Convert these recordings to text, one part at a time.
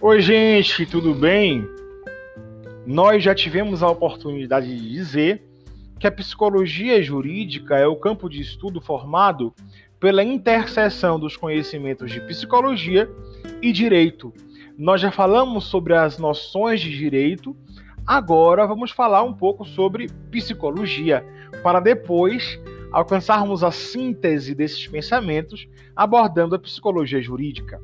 Oi, gente, tudo bem? Nós já tivemos a oportunidade de dizer que a psicologia jurídica é o campo de estudo formado pela interseção dos conhecimentos de psicologia e direito. Nós já falamos sobre as noções de direito, agora vamos falar um pouco sobre psicologia, para depois alcançarmos a síntese desses pensamentos abordando a psicologia jurídica.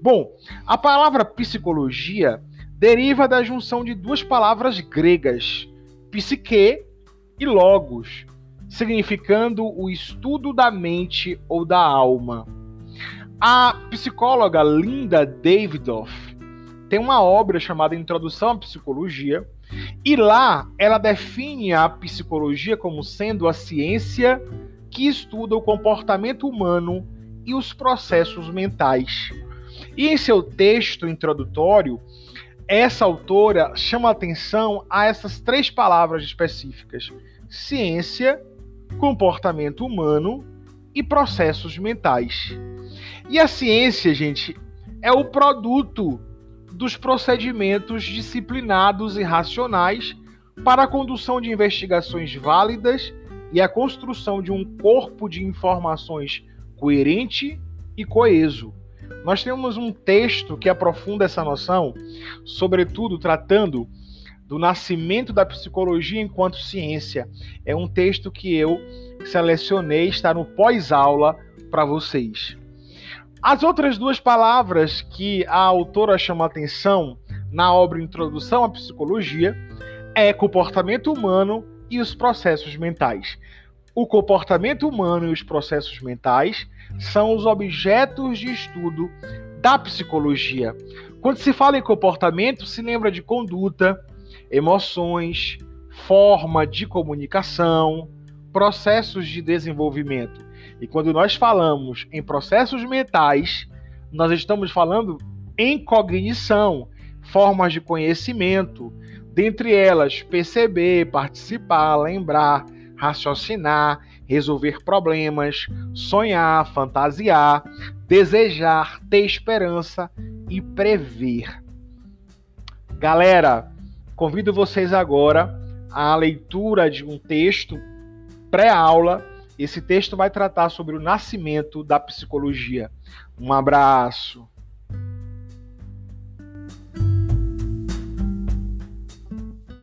Bom, a palavra psicologia deriva da junção de duas palavras gregas, psique e logos, significando o estudo da mente ou da alma. A psicóloga Linda Davidoff tem uma obra chamada Introdução à Psicologia, e lá ela define a psicologia como sendo a ciência que estuda o comportamento humano e os processos mentais. E em seu texto introdutório, essa autora chama atenção a essas três palavras específicas: ciência, comportamento humano e processos mentais. E a ciência, gente, é o produto dos procedimentos disciplinados e racionais para a condução de investigações válidas e a construção de um corpo de informações coerente e coeso. Nós temos um texto que aprofunda essa noção, sobretudo tratando do nascimento da psicologia enquanto ciência. É um texto que eu selecionei, está no pós-aula para vocês. As outras duas palavras que a autora chama atenção na obra Introdução à Psicologia é comportamento humano e os processos mentais. O comportamento humano e os processos mentais são os objetos de estudo da psicologia. Quando se fala em comportamento, se lembra de conduta, emoções, forma de comunicação, processos de desenvolvimento. E quando nós falamos em processos mentais, nós estamos falando em cognição, formas de conhecimento, dentre elas perceber, participar, lembrar, raciocinar, resolver problemas, sonhar, fantasiar, desejar, ter esperança e prever. Galera, convido vocês agora à leitura de um texto pré-aula esse texto vai tratar sobre o nascimento da psicologia. Um abraço.